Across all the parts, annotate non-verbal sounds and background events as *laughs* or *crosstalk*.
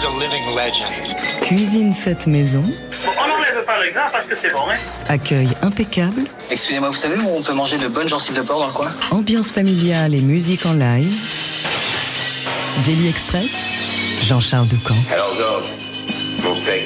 is a living legend. Cuisine faite maison, On n'enlève pas le gras parce que c'est bon, hein accueil impeccable, Excusez-moi, vous savez où on peut manger de bonnes gencives de porc dans le coin? Ambiance familiale et musique en live. Daily Express, Jean-Charles Doucan. Alors, Georges, mon steak.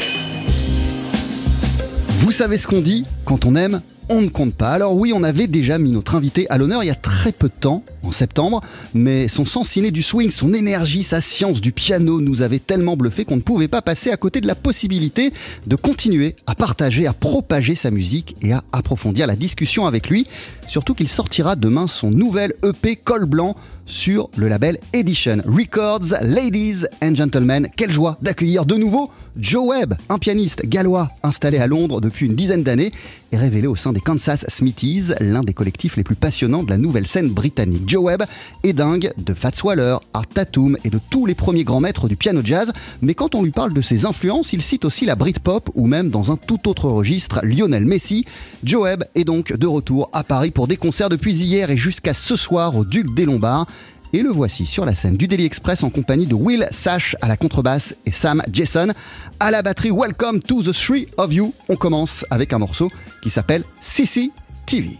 Vous savez ce qu'on dit? Quand on aime, on ne compte pas. Alors oui, on avait déjà mis notre invité à l'honneur il y a très peu de temps, en septembre, mais son sens ciné du swing, son énergie, sa science du piano nous avait tellement bluffé qu'on ne pouvait pas passer à côté de la possibilité de continuer à partager, à propager sa musique et à approfondir la discussion avec lui. Surtout qu'il sortira demain son nouvel EP Col Blanc sur le label Edition Records. Ladies and gentlemen, quelle joie d'accueillir de nouveau Joe Webb, un pianiste gallois installé à Londres depuis une dizaine d'années et révélé au sein des Kansas Smithies, l'un des collectifs les plus passionnants de la nouvelle scène britannique. Joe Webb est dingue de Fats Waller, Art Tatum et de tous les premiers grands maîtres du piano jazz, mais quand on lui parle de ses influences, il cite aussi la Britpop ou même dans un tout autre registre Lionel Messi. Joe Webb est donc de retour à Paris pour des concerts depuis hier et jusqu'à ce soir au Duc des Lombards. Et le voici sur la scène du Daily Express en compagnie de Will Sash à la contrebasse et Sam Jason à la batterie. Welcome to the Three of You. On commence avec un morceau qui s'appelle Sissy TV.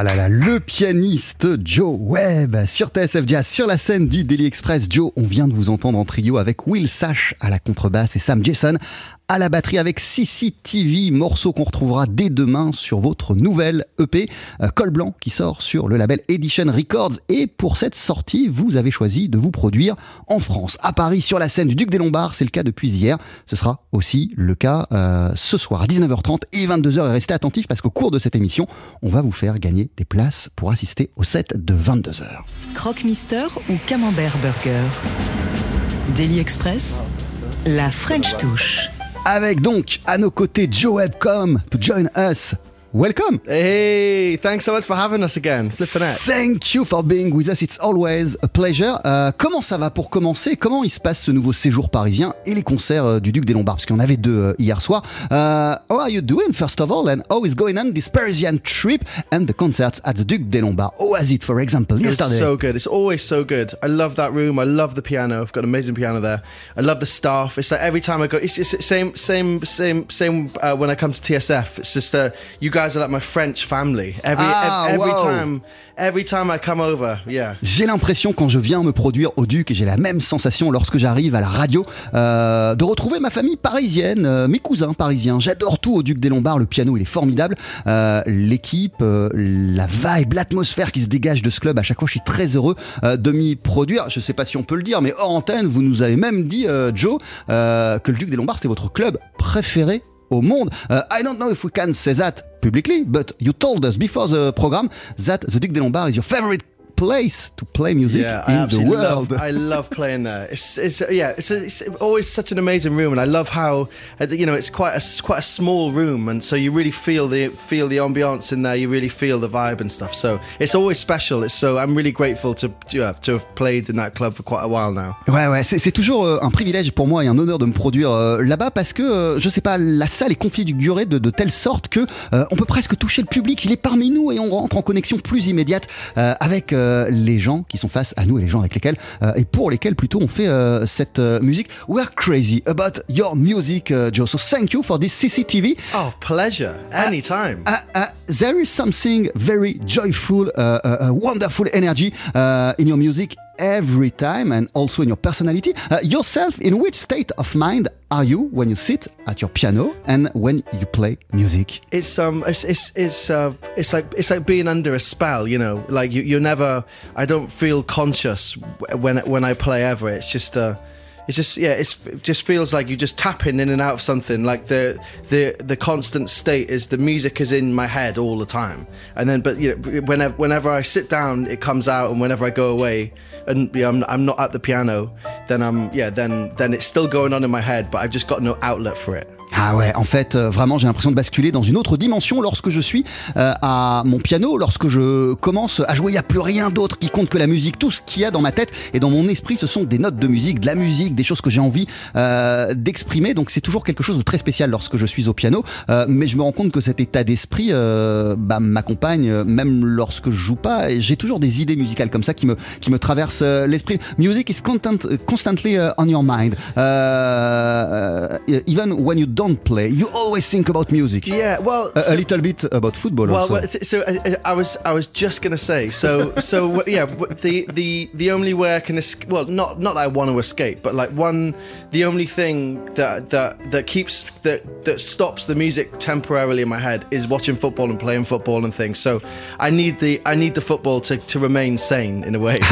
Ah là là, le pianiste Joe Webb sur TSF Jazz, sur la scène du Daily Express. Joe, on vient de vous entendre en trio avec Will Sash à la contrebasse et Sam Jason à la batterie avec CCTV, morceau qu'on retrouvera dès demain sur votre nouvelle EP euh, Col Blanc qui sort sur le label Edition Records. Et pour cette sortie, vous avez choisi de vous produire en France, à Paris, sur la scène du Duc des Lombards. C'est le cas depuis hier. Ce sera aussi le cas euh, ce soir à 19h30 et 22h. Et restez attentifs parce qu'au cours de cette émission, on va vous faire gagner des places pour assister au set de 22h. Croque-Mister ou Camembert Burger? Daily Express, la French touche. Avec donc à nos côtés Joe Webb come to join us welcome. Hey, thanks so much for having us again. Thank you for being with us. It's always a pleasure. Euh, comment ça va pour commencer? Comment il se passe ce nouveau séjour parisien et les concerts euh, du Duc des Lombards? Parce qu'il y en avait deux euh, hier soir. Uh, how are you doing, first of all? And how is going on this Parisian trip and the concerts at the Duc des Lombards? How was it, for example, yesterday? It's so good. It's always so good. I love that room. I love the piano. I've got an amazing piano there. I love the staff. It's like every time I go, it's, it's same, same, same, same. Uh, when I come to TSF, it's just uh, you guys are like my French family. Every Ah, ev- every wow. time, every time I come over, yeah. J'ai l'impression quand je viens me produire au Duc, et j'ai la même sensation lorsque j'arrive à la radio, euh, de retrouver ma famille parisienne, euh, mes cousins parisiens. J'adore tout au Duc des Lombards, le piano il est formidable, Euh, l'équipe, euh, la vibe, l'atmosphère qui se dégage de ce club, à chaque fois je suis très heureux euh, de m'y produire. Je sais pas si on peut le dire, mais hors antenne, vous nous avez même dit, euh, Joe, euh, que le Duc des Lombards c'était votre club préféré au monde. Uh, I don't know if we can say that publicly, but you told us before the program that the Duc des Lombards is your favorite place to play music Yeah, I in the absolutely world. love. I love *laughs* playing there. It's, it's yeah, it's, it's always such an amazing room, and I love how uh, you know it's quite a s- quite a small room, and so you really feel the feel the ambiance in there. You really feel the vibe and stuff. So it's always special. It's so I'm really grateful to yeah, to have played in that club for quite a while now. Ouais, ouais, c'est toujours euh, un privilège pour moi et un honneur de me produire euh, là-bas parce que, euh, je sais pas, la salle est configurée de, de telle sorte que euh, on peut presque toucher le public, il est parmi nous et on rentre en connexion plus immédiate avec les gens qui sont face à nous et les gens avec lesquels euh, et pour lesquels plutôt on fait euh, cette euh, musique. We are crazy about your music, Joe. So thank you for this CCTV. Oh, pleasure. Anytime. Uh, uh, there is something very joyful, uh, uh, uh, wonderful energy uh, in your music every time and also in your personality. Uh, yourself, in which state of mind are you when you sit at your piano and when you play music? it's um it's it's it's uh it's like it's like being under a spell you know like you you're never i don't feel conscious when when i play ever it's just uh it's just yeah it's, it just feels like you're just tapping in and out of something. Like the the the constant state is the music is in my head all the time. And then but you know whenever whenever i sit down it comes out and whenever i go away and you know, I'm, I'm not at the piano then i'm yeah then then it's still going on in my head but i've just got no outlet for it Ah ouais, en fait, euh, vraiment, j'ai l'impression de basculer dans une autre dimension lorsque je suis euh, à mon piano, lorsque je commence à jouer. Il n'y a plus rien d'autre qui compte que la musique. Tout ce qu'il y a dans ma tête et dans mon esprit, ce sont des notes de musique, de la musique, des choses que j'ai envie euh, d'exprimer. Donc c'est toujours quelque chose de très spécial lorsque je suis au piano. Mais je me rends compte que cet état d'esprit bah, m'accompagne même lorsque je joue pas. J'ai toujours des idées musicales comme ça qui me, qui me traversent l'esprit. Music is constant, constantly on your mind. Even when you don't play, you always think about music. yeah well A, little bit about football Well, well, so I, I was I was just gonna say so so *laughs* yeah the the the only way I can escape well not not that I want to escape but like one the only thing that that that keeps that that stops the music temporarily in my head is watching football and playing football and things so I need the I need the football to, to remain sane in a way *laughs*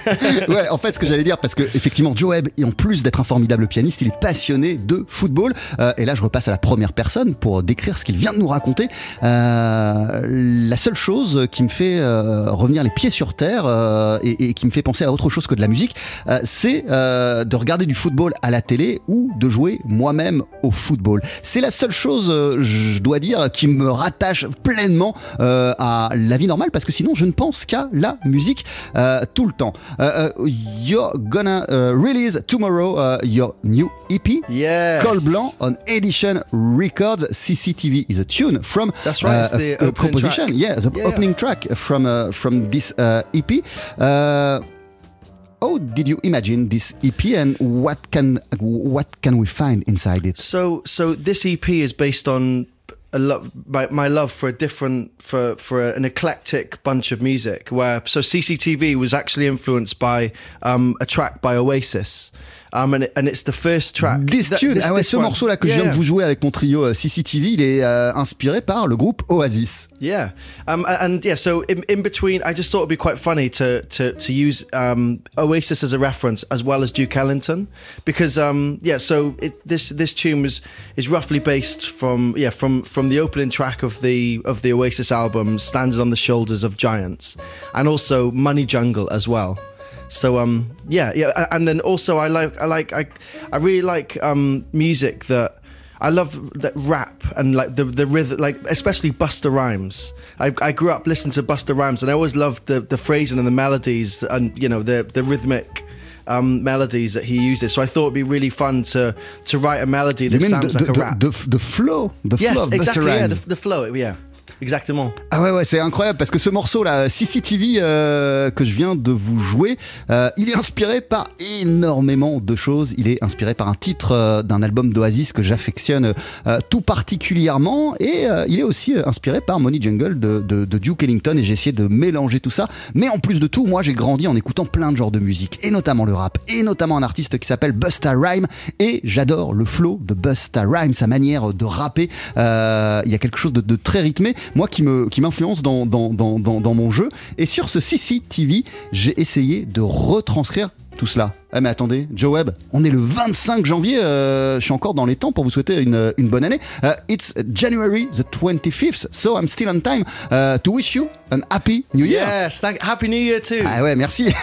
*laughs* ouais, en fait, ce que j'allais dire, parce que effectivement, Joe Webb, en plus d'être un formidable pianiste, il est passionné de football. Euh, et là, je repasse à la première personne pour décrire ce qu'il vient de nous raconter. Euh, la seule chose qui me fait euh, revenir les pieds sur terre euh, et, et qui me fait penser à autre chose que de la musique, euh, c'est euh, de regarder du football à la télé ou de jouer moi-même au football. C'est la seule chose, euh, je dois dire, qui me rattache pleinement euh, à la vie normale, parce que sinon, je ne pense qu'à la musique euh, tout le temps. Euh, euh, you're gonna uh, release tomorrow uh, your new EP. Yes. Col Blanc on Edition Records. CCTV is a tune from That's right, it's uh, the a- a composition. track. Yeah, the Yeah. opening track from uh, from this uh, EP. Uh, how did you imagine this EP and what can what can we find inside it? So so this EP is based on a love my, my love for a different for for an eclectic bunch of music where so CCTV was actually influenced by um, a track by Oasis um, and and it's the first track This Th- tune, this- ah ouais, this ce one. morceau là que je viens Yeah. de vous jouer avec mon trio euh, CCTV, il est euh, inspiré par le groupe Oasis. Yeah, um, and yeah. So in, in between, I just thought it'd be quite funny to to to use um, Oasis as a reference as well as Duke Ellington, because um, yeah. So it, this this tune was is roughly based from yeah from from the opening track of the of the Oasis album, "Standing on the Shoulders of Giants," and also Money Jungle as well. So um yeah yeah and then also I like I like I I really like um music that I love the rap and like the the rhythm, like especially Buster Rhymes. I, I grew up listening to Buster Rhymes, and I always loved the the phrasing and the melodies, and you know the the rhythmic. Um, melodies that he uses, so I thought it'd be really fun to to write a melody that sounds the, like a rap. the- the flow, the yes, flow exactly. Yeah, the, the flow. Yeah, exactement. Ah ouais ouais c'est incroyable parce que ce morceau là CCTV euh, que je viens de vous jouer euh, il est inspiré par énormément de choses. Il est inspiré par un titre euh, d'un album d'Oasis que j'affectionne tout particulièrement. Et il est aussi inspiré par Money Jungle de, de- Duke Ellington et j'ai essayé de mélanger tout ça. Mais en plus de tout moi j'ai grandi en écoutant plein de genres de musique et notamment le rap et notamment un artiste qui s'appelle Busta Rhymes et j'adore le flow de Busta Rhymes sa manière de rapper. Il y a quelque chose de très rythmé moi qui me qui m'influence dans, dans, dans, dans, dans mon jeu et sur ce CCTV j'ai essayé de retranscrire tout cela. Ah mais attendez, Joe Webb, on est le 25 janvier, euh, je suis encore dans les temps pour vous souhaiter une, une bonne année. Euh, it's January the 25th, so I'm still on time uh, to wish you an happy new year. Yes, thank, happy New Year too. Ah ouais, merci. *laughs*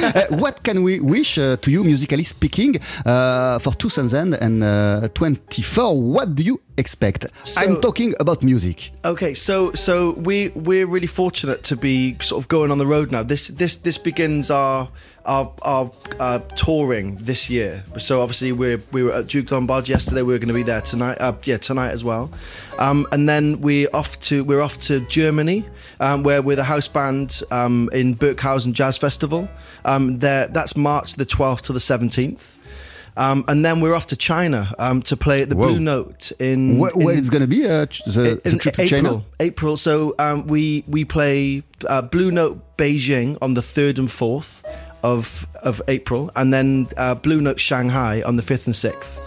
Uh, what can we wish uh, to you, musically speaking, uh, for 2024? What do you expect? So- I'm talking about music. Okay, so so we we're really fortunate to be sort of going on the road now. This this this begins our our our uh, touring this year. So obviously we're we were at Duke Lombard yesterday. We're going to be there tonight. Uh, yeah, tonight as well. Um, and then we off to we're off to Germany, um, where we're the house band um, in Burghausen Jazz Festival. Um, there that's March the 12th to the 17th. Um, and then we're off to China um, to play at the Whoa. Blue Note in Where, where in- it's gonna be uh, the in trip to April. China? April. So um, we we play uh, Blue Note Beijing on the third and fourth of of April, and then uh, Blue Note Shanghai on the fifth and sixth.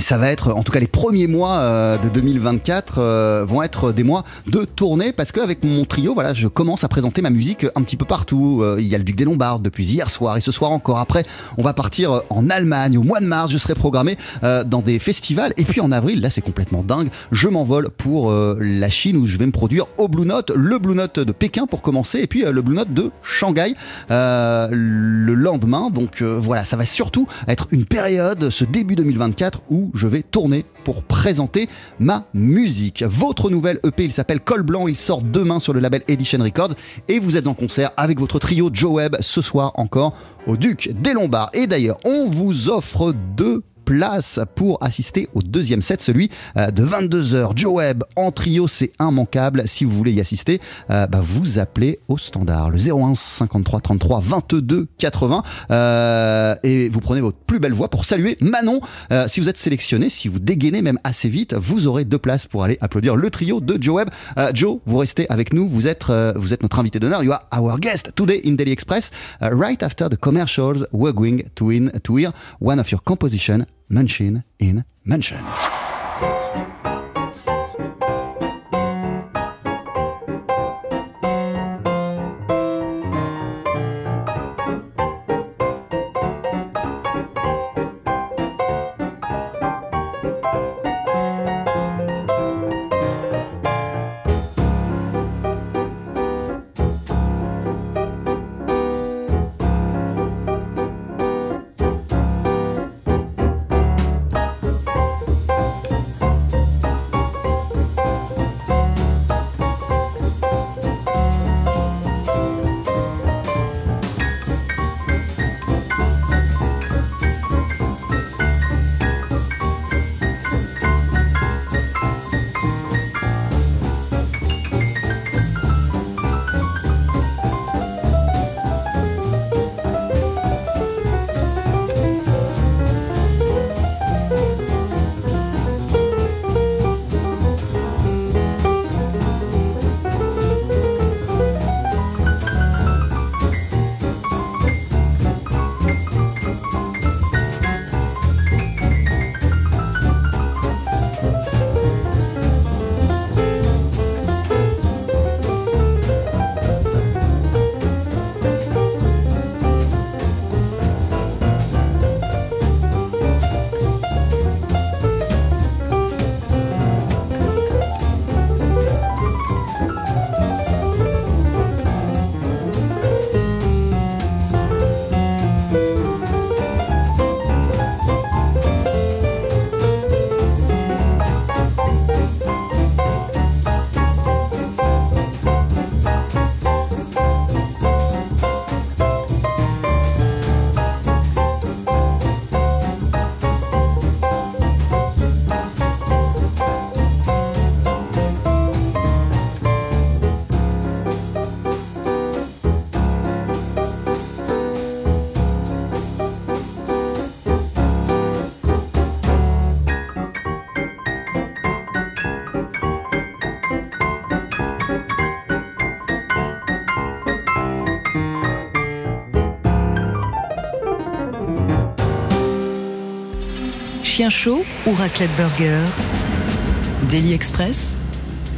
Ça va être, en tout cas les premiers mois euh, de 2024 euh, vont être des mois de tournée parce qu'avec mon trio, voilà, je commence à présenter ma musique un petit peu partout. Euh, il y a le Duc des Lombards depuis hier soir et ce soir encore. Après, on va partir en Allemagne au mois de mars. Je serai programmé dans des festivals et puis en avril, là c'est complètement dingue. Je m'envole pour la Chine où je vais me produire au Blue Note, le Blue Note de Pékin pour commencer et puis le Blue Note de Shanghai le lendemain. Donc voilà, ça va surtout être une période, ce début 2024 où je vais tourner pour présenter ma musique. Votre nouvelle EP, il s'appelle Col Blanc, il sort demain sur le label Edition Records et vous êtes en concert avec votre trio Joe Webb ce soir encore au Duc des Lombards. Et d'ailleurs, on vous offre deux places pour assister au deuxième set, celui euh, de 22h. Joe Webb en trio, c'est immanquable. Si vous voulez y assister, euh, bah, vous appelez au standard le 01 53 33 22 80 euh, et vous prenez votre plus belle voix pour saluer Manon. Euh, si vous êtes sélectionné, si vous dégainez même assez vite, vous aurez deux places pour aller applaudir le trio de Joe Webb. Joe, vous restez avec nous. Vous êtes, vous êtes notre invité d'honneur. You are our guest today in Daily Express. Right after the commercials, we're going to, to hear one of your composition, Munchin in Mansion. Chaud ou raclette burger? Daily Express?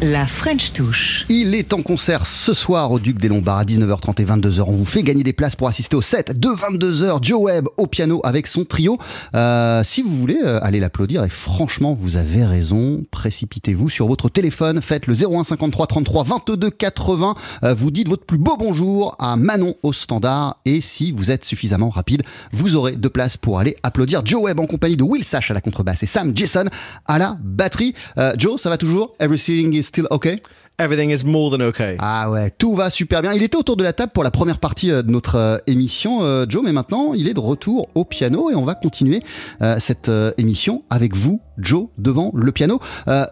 La French Touche. Il est en concert ce soir au Duc des Lombards à 19h30 et 22h. On vous fait gagner des places pour assister au set de 22h. Joe Webb au piano avec son trio. Euh, si vous voulez euh, aller l'applaudir, et franchement, vous avez raison, précipitez-vous sur votre téléphone, faites le 01 53 33 22 80. vous dites votre plus beau bonjour à Manon au standard. Et si vous êtes suffisamment rapide, vous aurez deux places pour aller applaudir Joe Webb en compagnie de Will Sash à la contrebasse et Sam Jason à la batterie. Euh, Joe, ça va toujours? Everything is still okay? Everything is more than okay. Ah ouais, tout va super bien. Il était autour de la table pour la première partie euh, de notre euh, émission, euh, Joe, mais maintenant il est de retour au piano et on va continuer cette émission avec vous, Joe, devant le piano.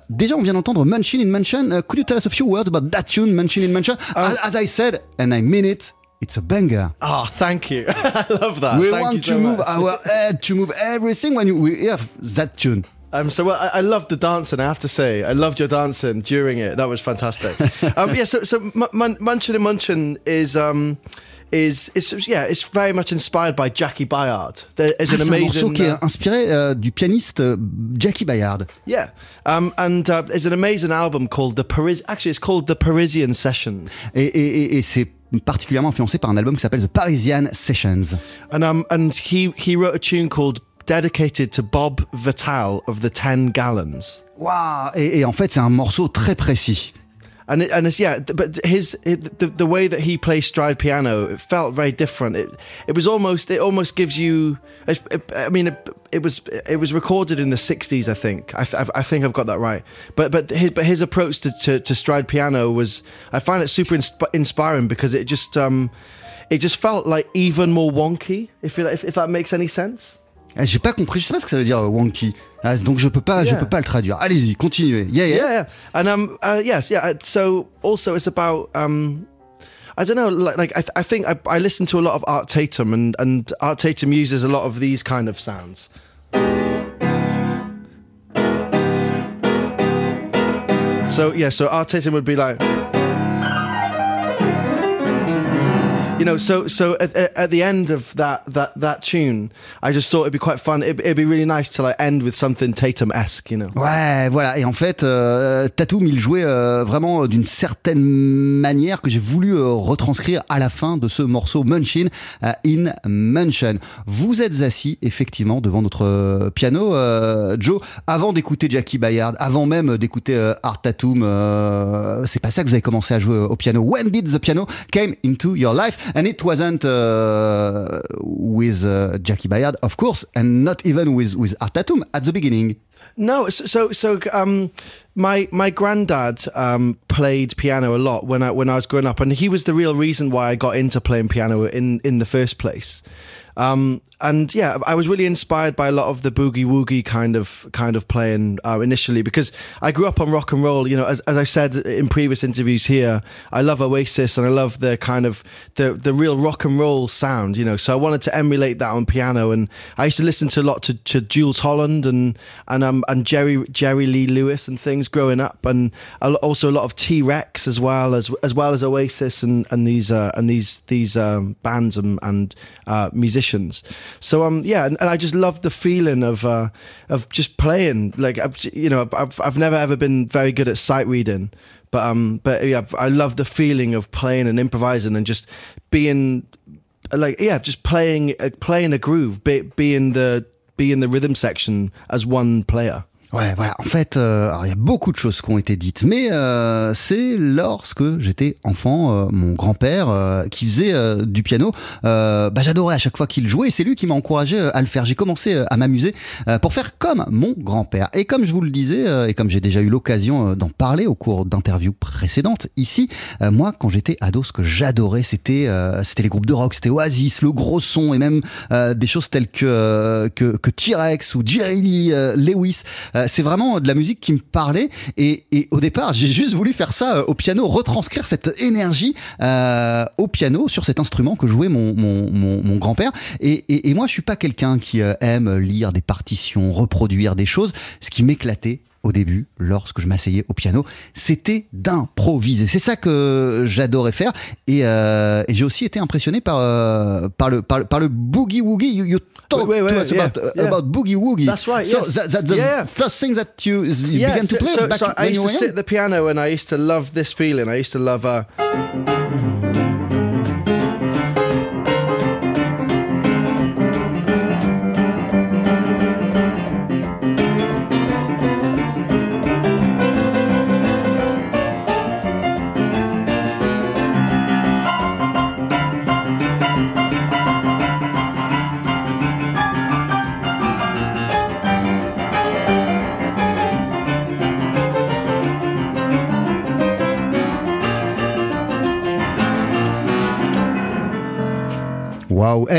déjà, on vient d'entendre Munchin in Mansion. could you tell us a few words about that tune, Munchin in Mansion? As, as, I said, and I mean it, it's a banger. Oh, thank you. *laughs* I love that. We thank want to move our head, to move everything when you, we hear that tune. Um, so well, I, I loved the dancing. I have to say, I loved your dancing during it. That was fantastic. *laughs* um, yeah. So, so M- Munchin and Munchin is. Um, is, is yeah, it's very much inspired by Jackie Bayard. There is ah, an amazing. Un morceau qui est uh, inspiré uh, du pianiste uh, Jackie Bayard. Yeah, um, and uh, there's an amazing album called the Paris. Actually, it's called the Parisian Sessions. Et, et, et, et c'est particulièrement influencé par un album qui s'appelle The Parisian Sessions. And um, and he he wrote a tune called dedicated to Bob Vital of the Ten Gallons. Wow! Et, et en fait, c'est un morceau très précis. and it, and it's yeah but his the, the way that he plays stride piano it felt very different it it was almost it almost gives you i mean it, it was it was recorded in the 60s i think i, I think i've got that right but but his but his approach to, to, to stride piano was i find it super insp- inspiring because it just um it just felt like even more wonky if, if, if that makes any sense Eh, j'ai pas compris, je sais pas ce que ça veut dire euh, wonky. Ah, donc je peux pas, yeah. je peux pas le traduire. Allez-y, continuez. Yeah, yeah. Yeah, yeah. And um, uh, yes, yeah. Uh, so also it's about um, I don't know, like, like I, th- I think I, I listen to a lot of Art Tatum, and and Art Tatum uses a lot of these kind of sounds. So yeah, so Art Tatum would be like. You know, so so at, the end of that that that tune, I just thought it'd be quite fun. It'd, it'd be really nice to end with something Tatum-esque, you know? Ouais, voilà. Et en fait, euh, Tatum, il jouait euh, vraiment d'une certaine manière que j'ai voulu euh, retranscrire à la fin de ce morceau Munchin euh, in Mansion. Vous êtes assis effectivement devant notre euh, piano, euh, Joe, avant d'écouter Jackie Bayard, avant même d'écouter Art Tatum. c'est pas ça que vous avez commencé à jouer au piano. When did the piano came into your life? And it wasn't uh, with uh, Jackie Bayard, of course, and not even with with Art Tatum at the beginning. No, so so um, my my granddad um, played piano a lot when I when I was growing up, and he was the real reason why I got into playing piano in in the first place. Um, and yeah, I was really inspired by a lot of the boogie woogie kind of kind of playing uh, initially because I grew up on rock and roll. You know, as, as I said in previous interviews here, I love Oasis and I love the kind of the the real rock and roll sound. You know, so I wanted to emulate that on piano, and I used to listen to a lot to, to Jules Holland and and um and Jerry Jerry Lee Lewis and things growing up, and also a lot of T Rex as well as as well as Oasis and and these uh, and these these um, bands and, and uh, musicians So um, yeah, and, and I just love the feeling of uh, of just playing. Like I've, you know, I've I've never ever been very good at sight reading, but um, but yeah, I love the feeling of playing and improvising and just being like yeah, just playing uh, playing a groove, be, being the being the rhythm section as one player. Ouais, voilà. En fait, euh, il y a beaucoup de choses qui ont été dites, mais euh, c'est lorsque j'étais enfant, euh, mon grand-père euh, qui faisait euh, du piano, bah, j'adorais à chaque fois qu'il jouait. C'est lui qui m'a encouragé à le faire. J'ai commencé à m'amuser pour faire comme mon grand-père. Et comme je vous le disais, et comme j'ai déjà eu l'occasion d'en parler au cours d'interviews précédentes ici, moi, quand j'étais ado, ce que j'adorais, c'était c'était les groupes de rock, c'était Oasis, le gros son, et même des choses telles que que, que T-Rex ou Jerry Lee Lewis. Euh, c'est vraiment de la musique qui me parlait. Et, au départ, j'ai juste voulu faire ça euh, au piano, retranscrire cette énergie euh, au piano sur cet instrument que jouait mon, mon, grand-père. Et, moi, je suis pas quelqu'un qui aime lire des partitions, reproduire des choses. Ce qui m'éclatait, au début, lorsque je m'asseyais au piano, c'était d'improviser. C'est ça que j'adorais faire. Et, euh, et j'ai aussi été impressionné par, euh, par, le, par, par le boogie woogie. You, you talk Wait, wait, to us yeah, about, yeah. about boogie woogie. That's right, So yes. that, that's the Yeah. first thing that you, you Yeah, began to play so, back so I used to sit at the piano and I used to love this feeling. I used to love uh,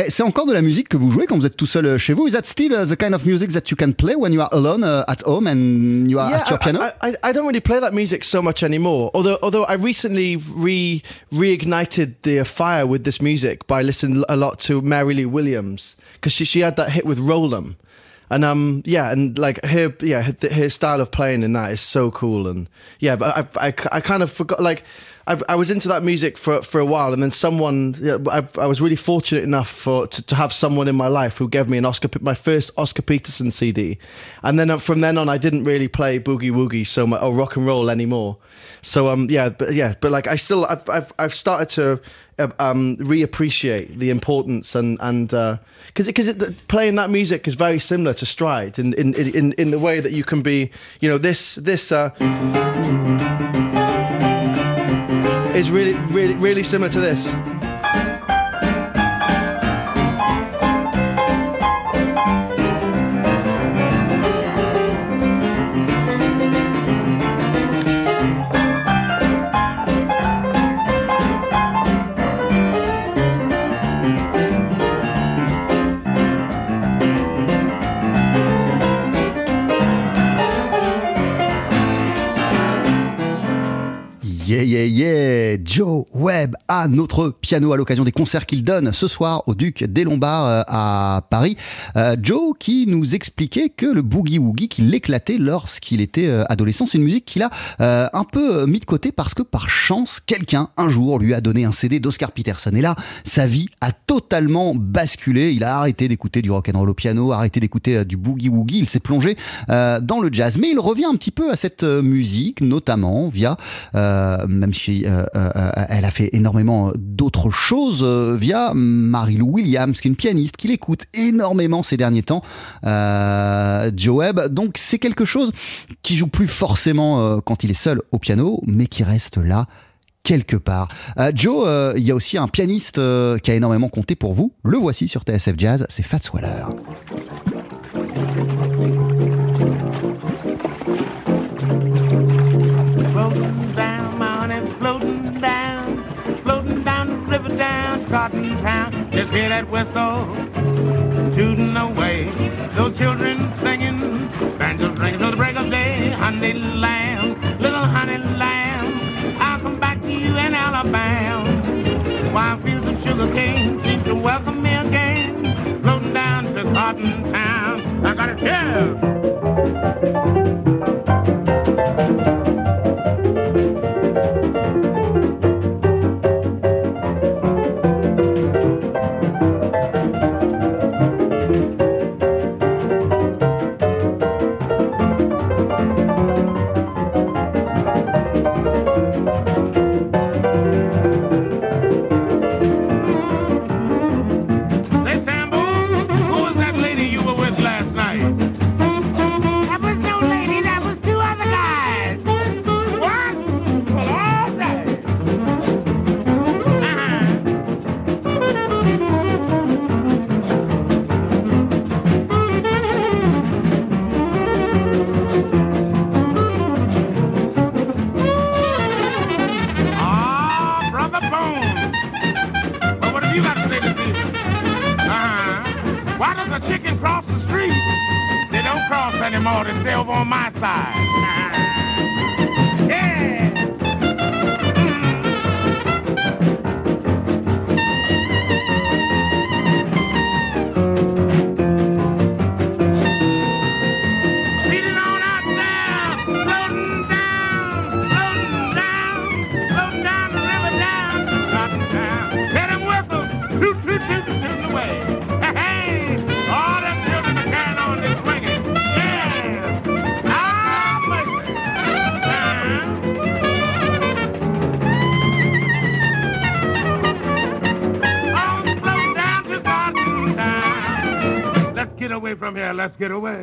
c'est encore de la musique que vous jouez quand vous êtes tout seul euh, chez vous. Is that still uh, the kind of music that you can play when you are alone uh, at home and you are at your I, piano? I, I, I don't really play that music so much anymore. Although, although I recently re reignited the fire with this music by listening a lot to Mary Lee Williams because she she had that hit with Roll 'em. And um yeah and like her yeah her, her style of playing in that is so cool and yeah but I I, I kind of forgot like I, I was into that music for for a while and then someone yeah, I, I was really fortunate enough for to, to have someone in my life who gave me an Oscar my first Oscar Peterson CD and then uh, from then on I didn't really play boogie woogie so much or rock and roll anymore. So um yeah but yeah but like I still I've I've, I've started to uh, um reappreciate the importance and and because because playing that music is very similar to stride in in in in the way that you can be you know this this uh is really really really similar to this Yeah, yeah, yeah Joe Webb à notre piano à l'occasion des concerts qu'il donne ce soir au Duc des Lombards euh, à Paris. Euh, Joe qui nous expliquait que le boogie-woogie qui l'éclatait lorsqu'il était euh, adolescent, c'est une musique qu'il a un peu mis de côté parce que par chance, quelqu'un un jour lui a donné un CD d'Oscar Peterson. Et là, sa vie a totalement basculé. Il a arrêté d'écouter du rock'n'roll au piano, arrêté d'écouter du boogie-woogie. Il s'est plongé dans le jazz. Mais il revient un petit peu à cette musique, notamment via même si euh, euh, elle a fait énormément d'autres choses euh, via Marie-Lou Williams, qui est une pianiste qu'il écoute énormément ces derniers temps, euh, Joe Webb. Donc c'est quelque chose qui joue plus forcément euh, quand il est seul au piano, mais qui reste là quelque part. Euh, Joe, euh, il y a aussi un pianiste euh, qui a énormément compté pour vous. Le voici sur TSF Jazz, c'est Fats Waller. Hear that whistle tooting away. Those children singing, banjos ringing till the break of day. Honey lamb, little honey lamb, I'll come back to you in Alabama. While fields of sugar cane seem to welcome me again. Floating down to Cotton Town. I got it here.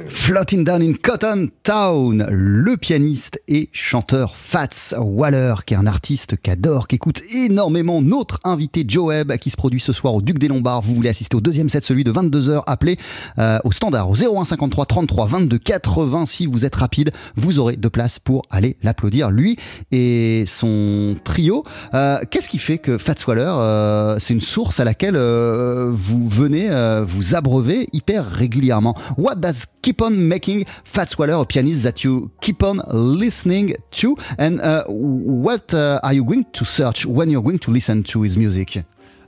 Floating Down in Cotton Town, le pianiste et chanteur Fats Waller, qui est un artiste qu'adore, qui écoute énormément notre invité Joe Webb, qui se produit ce soir au Duc des Lombards. Vous voulez assister au deuxième set, celui de 22h, appelez euh, au standard au 01 53 33 22 80. Si vous êtes rapide, vous aurez de place pour aller l'applaudir, lui et son trio. Euh, Qu'est-ce qui fait que Fats Waller, euh, c'est une source à laquelle vous venez vous abreuver hyper régulièrement? Does keep on making Fats Waller a pianist that you keep on listening to? And uh, what uh, are you going to search when you're going to listen to his music?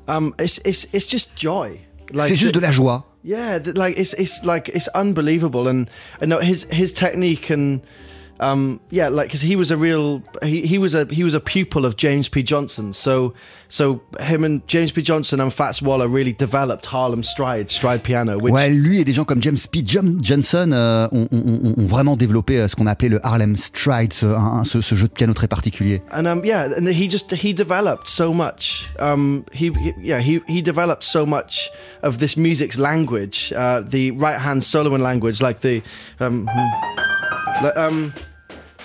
Um, it's it's it's just joy. C'est juste de la joie. Yeah, like it's it's like it's unbelievable, and and no, his his technique and um yeah, like because he was a real he, he was a he was a pupil of James P Johnson, so so him and James P Johnson and Fats Waller really developed Harlem Stride stride piano, which Ouais, lui et des gens comme James P. Johnson euh, ont, ont- ont vraiment développé euh, ce qu'on appelait le Harlem Stride, ce, un- ce- ce jeu de piano très particulier. and um yeah, and he just he developed so much. Um, he, he yeah he he developed so much of this music's language, uh, the right hand soloing language, like the um, hmm, like, um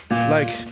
like.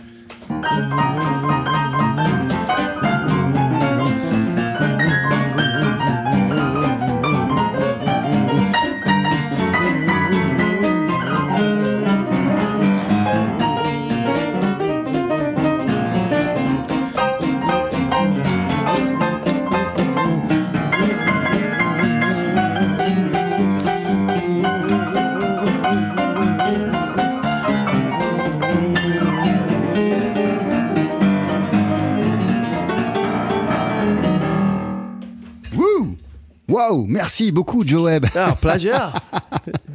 Wow, merci beaucoup Joe Webb. Ah, pleasure. *laughs*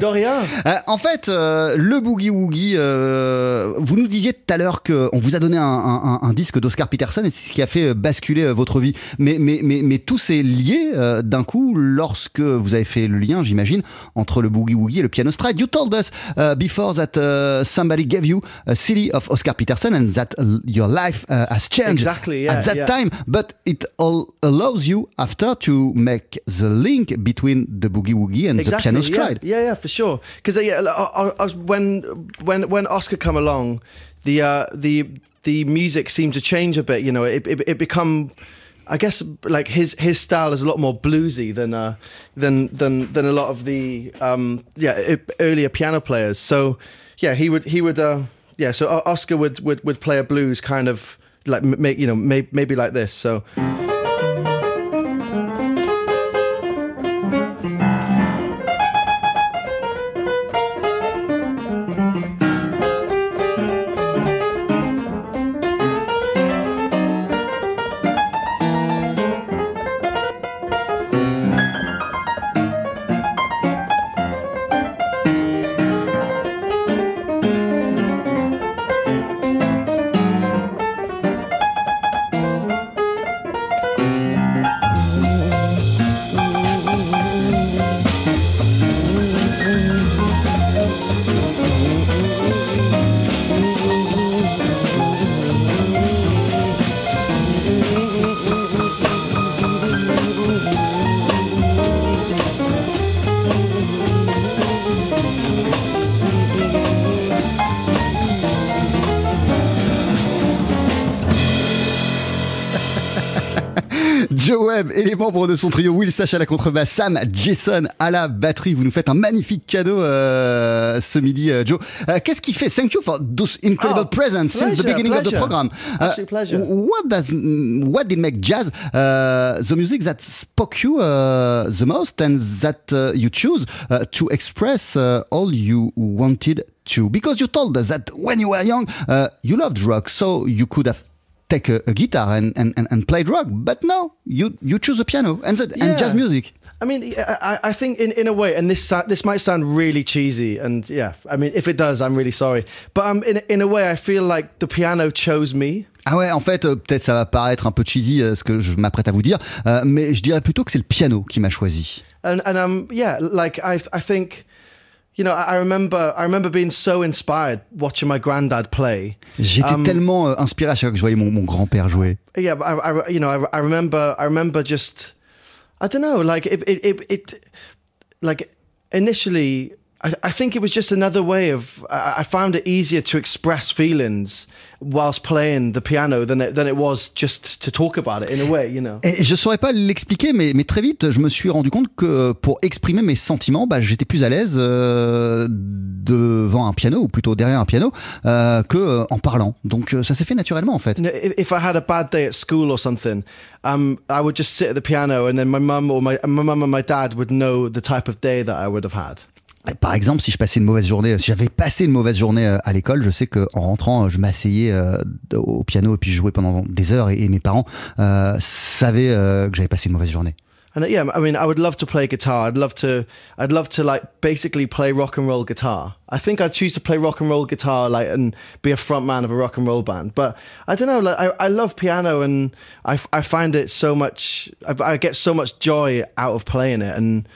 De rien. Euh, en fait, euh, le Boogie Woogie, euh, vous nous disiez tout à l'heure qu'on vous a donné un, un- un disque d'Oscar Peterson et c'est ce qui a fait euh, basculer euh, votre vie. Mais, mais, mais, mais tout s'est lié euh, d'un coup lorsque vous avez fait le lien, j'imagine, entre le Boogie Woogie et le piano stride. You told us uh, before that uh, somebody gave you a CD of Oscar Peterson and that your life uh, has changed Exactly, yeah, at that yeah. time. But it all allows you after to make the link between the Boogie Woogie and the piano yeah. stride. Yeah, yeah, for sure. Because yeah, I was when when when Oscar come along, the uh, the the music seemed to change a bit. You know, it it, it become. I guess like his his style is a lot more bluesy than uh, than than than a lot of the um, yeah earlier piano players. So yeah, he would he would uh, yeah. So Oscar would, would would play a blues kind of like make you know may, maybe like this. So. Membres de son trio Will Sash à la contrebasse, Sam Jason à la batterie. Vous nous faites un magnifique cadeau euh, ce midi, euh, Joe. Euh, Qu'est-ce qui fait? Thank you for those incredible Oh, presents since the pleasure, beginning of the program. Uh, pleasure. What does what did make jazz uh, the music that spoke you uh, the most and that uh, you choose to express uh, all you wanted to? Because you told us that when you were young, uh, you loved rock, so you could have take a, a guitar and, and, and, and played rock. But no, you you choose the piano and the, and Yeah. jazz music. I mean, I, I think in, in a way, and this sa- this might sound really cheesy, and yeah, I mean, if it does, I'm really sorry. But um, in in a way, I feel like the piano chose me. Ah ouais, en fait, euh, peut-être ça va paraître un peu cheesy euh, ce que je m'apprête à vous dire, euh, mais je dirais plutôt que c'est le piano qui m'a choisi. and and um yeah like i i think you know i remember i remember being so inspired watching my granddad play J'étais Um, tellement inspiré à chaque fois que je voyais mon, mon grand-père jouer. yeah but I, I you know I, I remember i remember just i don't know like it it it, it like initially I, I think it was just another way of. I, I found it easier to express feelings whilst playing the piano than it, than it was just to talk about it in a way, you know. Et je saurais pas l'expliquer, mais, mais très vite, je me suis rendu compte que pour exprimer mes sentiments, bah, j'étais plus à l'aise euh, devant un piano, ou plutôt derrière un piano, euh, que euh, en parlant. Donc euh, ça s'est fait naturellement en fait. You know, if, if I had a bad day at school or something, um, I would just sit at the piano, and then my mum or my my mum and my dad would know the type of day that I would have had. Par exemple, si je passais une mauvaise journée, si j'avais passé une mauvaise journée euh, à l'école, je sais qu'en rentrant, je m'asseyais euh, au piano et puis je jouais pendant des heures et, mes parents euh, savaient euh, que j'avais passé une mauvaise journée. And yeah, I mean, I would love to play guitar. I'd love to, I'd love to like basically play rock and roll guitar. I think I'd choose to play rock and roll guitar, like, and be a front man of a rock and roll band. But I don't know, like, I, I love piano, and I, I find it so much. I, I get so much joy out of playing it, and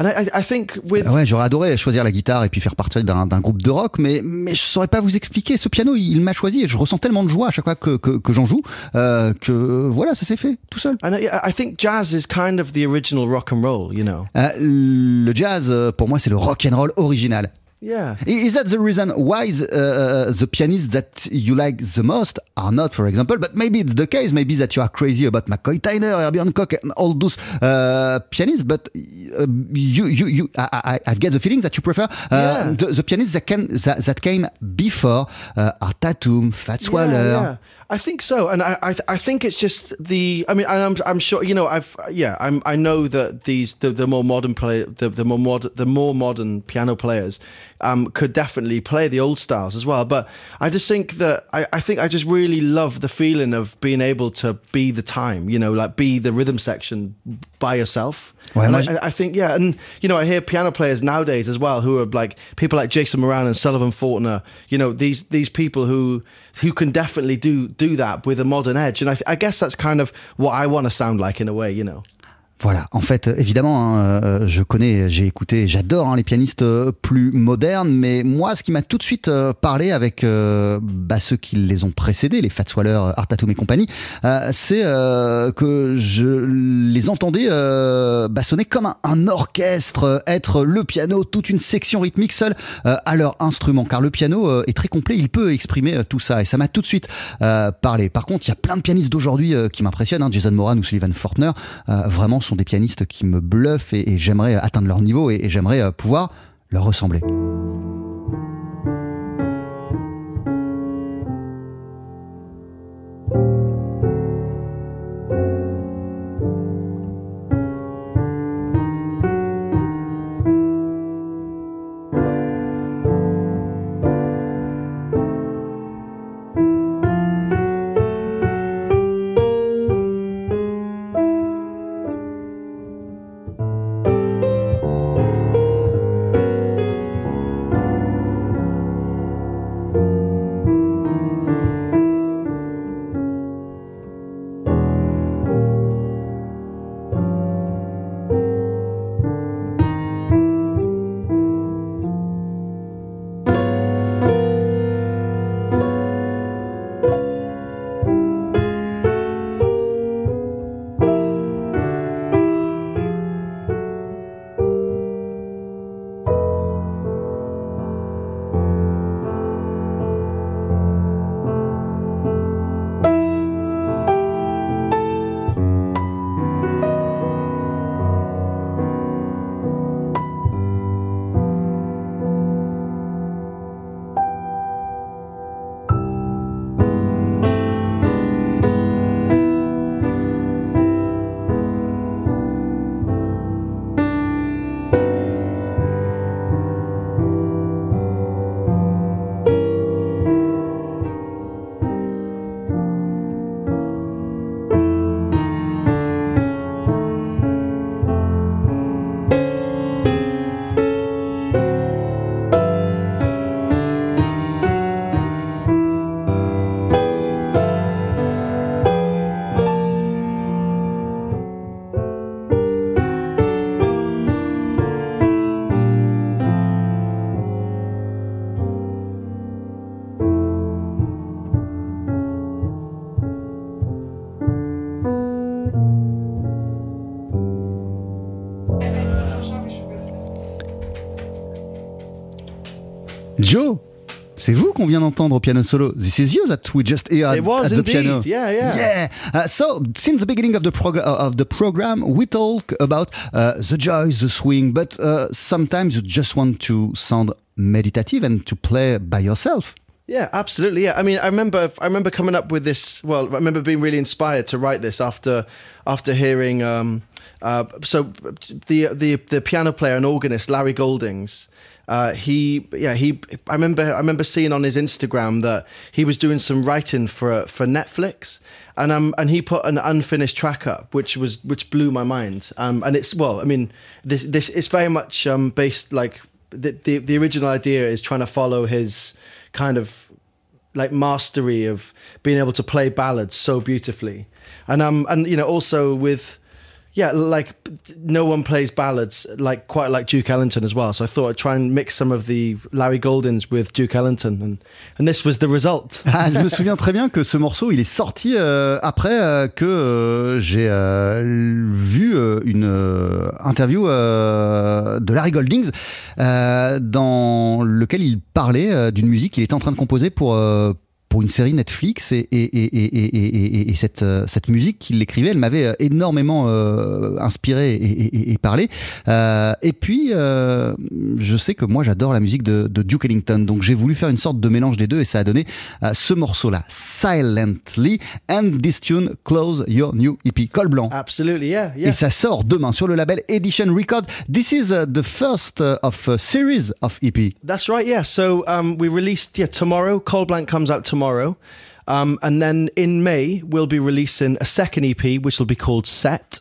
and I, I- I think with Ouais, j'aurais adoré choisir la guitare et puis faire partie d'un groupe de rock, mais, mais je saurais pas vous expliquer. Ce piano, il m'a choisi et je ressens tellement de joie à chaque fois que, que, que j'en joue euh, que voilà, ça s'est fait tout seul. and I, I think jazz is kind of the original rock and roll, you know. Euh, le jazz, euh, pour moi, c'est le rock and roll original. Yeah. Is that the reason why uh, the pianists that you like the most are not, for example, but maybe it's the case, maybe that you are crazy about McCoy Tyner, Herbie Hancock, and all those uh, pianists, but uh, you, you, you, I, I, I get the feeling that you prefer uh, Yeah. the, the pianists that, came that, that came before uh, Art Tatum, Fats Waller. Yeah, yeah. I think so, and I, I, I think it's just the. I mean, I'm, I'm sure you know. I've, yeah, I'm, I know that these the, the more modern play, the, the more mod, the more modern piano players, um, could definitely play the old styles as well. But I just think that I, I think I just really love the feeling of being able to be the time. You know, like be the rhythm section by yourself. Ouais, And moi, I, j- I- I think yeah, and you know I hear piano players nowadays as well who are like people like Jason Moran and Sullivan Fortner. You know these these people who who can definitely do do that with a modern edge, and I, th- I guess that's kind of what I want to sound like in a way. You know. Voilà, en fait, évidemment, hein, euh, je connais, j'ai écouté, j'adore hein, les pianistes euh, plus modernes, mais moi, ce qui m'a tout de suite euh, parlé avec bah, ceux qui les ont précédés, les Fats Waller, Art Tatum et compagnie, c'est que je les entendais bah, sonner comme un, orchestre, être le piano, toute une section rythmique seule à leur instrument, car le piano est très complet, il peut exprimer tout ça, et ça m'a tout de suite parlé. Par contre, il y a plein de pianistes d'aujourd'hui qui m'impressionnent, hein, Jason Moran ou Sullivan Fortner, vraiment des pianistes qui me bluffent et, j'aimerais atteindre leur niveau et, et j'aimerais euh, pouvoir leur ressembler. Joe, c'est vous qu'on vient d'entendre au piano solo. This is you that we just heard It was at the indeed. piano. Yeah, yeah. Yeah. Uh, so since the beginning of the progr- uh, of the program, we talk about uh, the joys, the swing, but uh, sometimes you just want to sound meditative and to play by yourself. Yeah, absolutely. Yeah, I mean, I remember, I remember coming up with this. Well, I remember being really inspired to write this after, after hearing. Um, uh, so, the the the piano player and organist Larry Goldings. Uh, he, yeah, he. I remember, I remember seeing on his Instagram that he was doing some writing for for Netflix, and um, and he put an unfinished track up, which was which blew my mind. Um, and it's well, I mean, this this it's very much um based like the the, the original idea is trying to follow his kind of like mastery of being able to play ballads so beautifully and um and you know also with yeah like no one plays ballads like quite like duke ellington as well. So i thought i'd try and mix some of the larry goldings with duke ellington and and this was the result. *laughs* Ah, je me souviens très bien que ce morceau, il est sorti euh, après euh, que euh, j'ai euh, vu euh, une euh, interview de Larry Goldings dans lequel il parlait d'une musique qu'il était en train de composer pour pour une série Netflix et, et, et, et, et, et- et cette, cette musique qu'il écrivait, elle m'avait euh, énormément euh, inspiré et, parlé. Euh, et puis, euh, je sais que moi j'adore la musique de, de Duke Ellington, donc j'ai voulu faire une sorte de mélange des deux et ça a donné ce morceau-là, Silently, and this tune, Close Your New EP, col blanc. absolutely yeah yeah Et ça sort demain sur le label Edition Record. This is uh, the first uh, of a series of EP. That's right, yeah. So um, we released, yeah, tomorrow. Cold Blank comes out tomorrow. Um, and then in May, we'll be releasing a second EP, which will be called Set.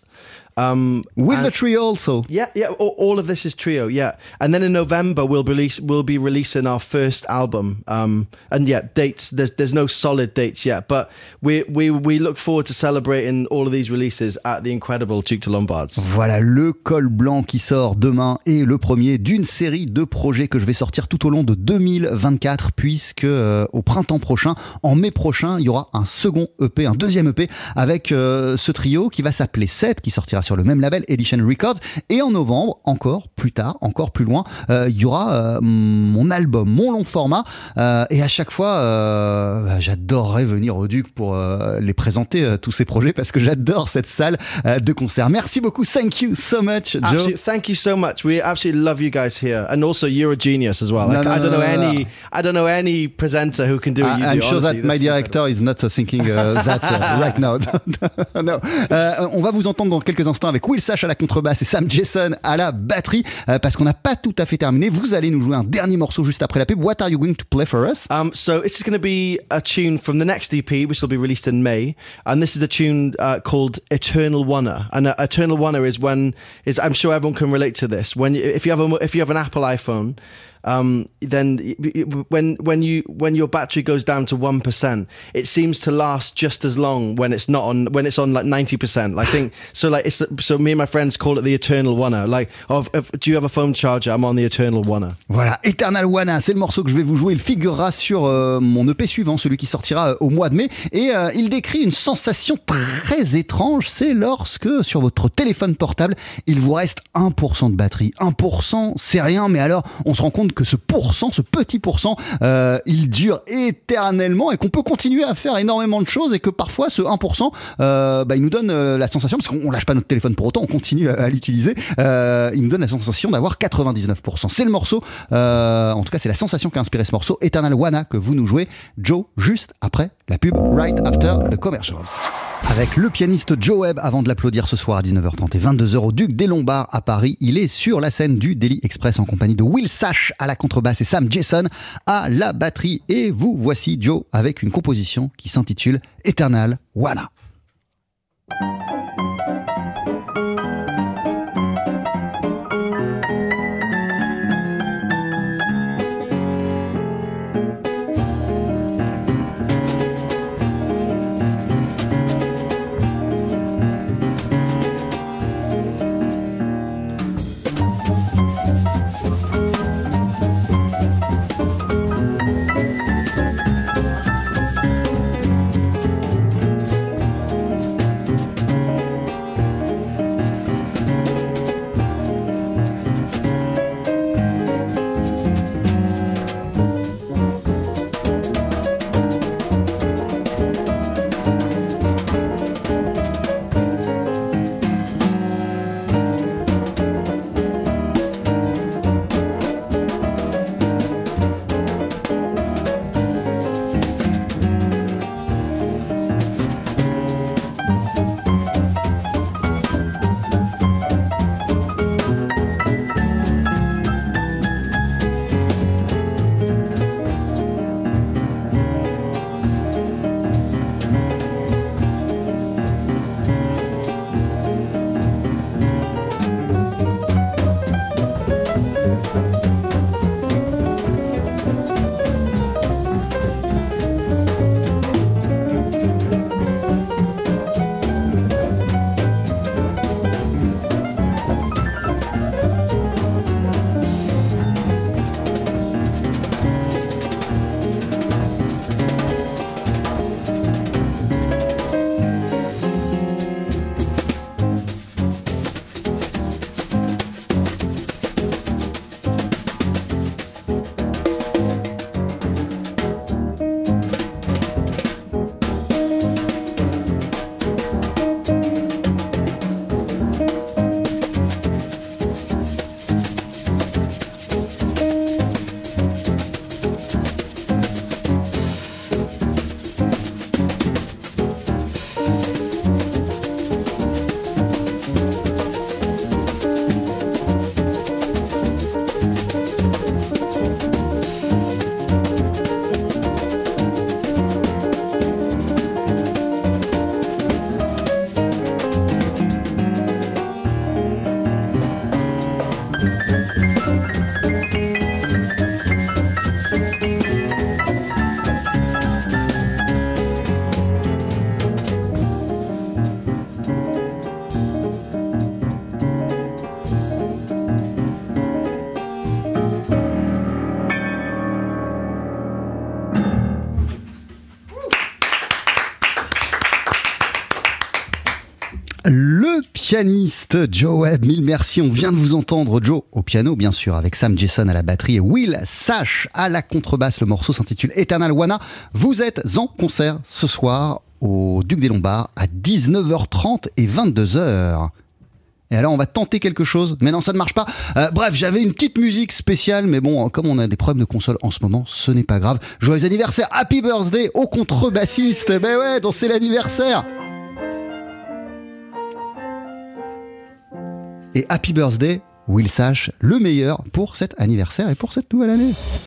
Um, With the trio also. yeah, yeah. All, all of this is trio, yeah. And then in November, we'll release, we'll be releasing our first album. Um, and yeah, dates. There's there's no solid dates yet, but we we we look forward to celebrating all of these releases at the incredible Duke de Lombards. Voilà le col blanc qui sort demain et le premier d'une série de projets que je vais sortir tout au long de 2024 puisque euh, au printemps prochain, en mai prochain, il y aura un second EP, un deuxième EP avec euh, ce trio qui va s'appeler 7 qui sortira sur le même label Edition Records et en novembre, encore plus tard, encore plus loin, euh, il y aura euh, mon album, mon long format euh, et à chaque fois, euh, bah, j'adorerais venir au Duc pour euh, les présenter euh, tous ces projets parce que j'adore cette salle euh, de concert. Merci beaucoup, thank you so much, Joe. Absolutely, thank you so much. We absolutely love you guys here, and also you're a genius as well. Like, no, I don't no, know no, no. any, I don't know any presenter who can do what you I'm do. sure honestly. that my director is not uh, thinking uh, that uh, right now. *laughs* no. Euh, on va vous entendre dans quelques instants avec Will Sash à la contrebasse et Sam Jason à la batterie euh, parce qu'on n'a pas tout à fait terminé. Vous allez nous jouer un dernier morceau juste après la pub. What are you going to play for us? Um, so this is going to be a tune from the next EP, which will be released in May, and this is a tune uh, called "Eternal Wonder." And uh, "Eternal Wonder" is when is I'm sure everyone can relate to this. When if you have a if you have an Apple iPhone, um, then when when you when your battery goes down to one percent, it seems to last just as long when it's not on when it's on like ninety percent. I think so. Like it's so me and my friends call it the eternal wonder. Like, oh, if, do you have a phone charger? I'm on the eternal wonder. Voilà, Eternal One, c'est le morceau que je vais vous jouer. Il figurera sur euh, mon EP suivant, celui qui sortira euh, au mois de mai. Et euh, il décrit une sensation très étrange. C'est lorsque sur votre téléphone portable, il vous reste 1% de batterie. 1%, c'est rien, mais alors on se rend compte que ce pourcent, ce petit pourcent, euh, il dure éternellement et qu'on peut continuer à faire énormément de choses et que parfois ce 1%, euh, bah, il nous donne euh, la sensation, parce qu'on lâche pas notre téléphone pour autant, on continue à, l'utiliser, il nous donne la sensation d'avoir 99%. C'est le morceau, en tout cas c'est la sensation qui a inspiré ce morceau, Eternal Wana, que vous nous jouez, Joe, juste après la pub, right after the commercials. Avec le pianiste Joe Webb, avant de l'applaudir ce soir à 19h30 et 22h au Duc des Lombards à Paris, il est sur la scène du Daily Express en compagnie de Will Sash à la contrebasse et Sam Jason à la batterie. Et vous voici Joe avec une composition qui s'intitule Eternal Wana. Pianiste Joe Webb, mille merci. On vient de vous entendre Joe au piano, bien sûr, avec Sam Jason à la batterie et Will Sash à la contrebasse. Le morceau s'intitule Eternal Wana. Vous êtes en concert ce soir au Duc des Lombards à 19h30 et 22h. Et alors on va tenter quelque chose, mais non ça ne marche pas. Euh, bref, j'avais une petite musique spéciale, mais bon, comme on a des problèmes de console en ce moment, ce n'est pas grave. Joyeux anniversaire, happy birthday au contrebassiste. Ben ouais, donc c'est l'anniversaire. Et happy birthday, Will Sash, le meilleur pour cet anniversaire et pour cette nouvelle année.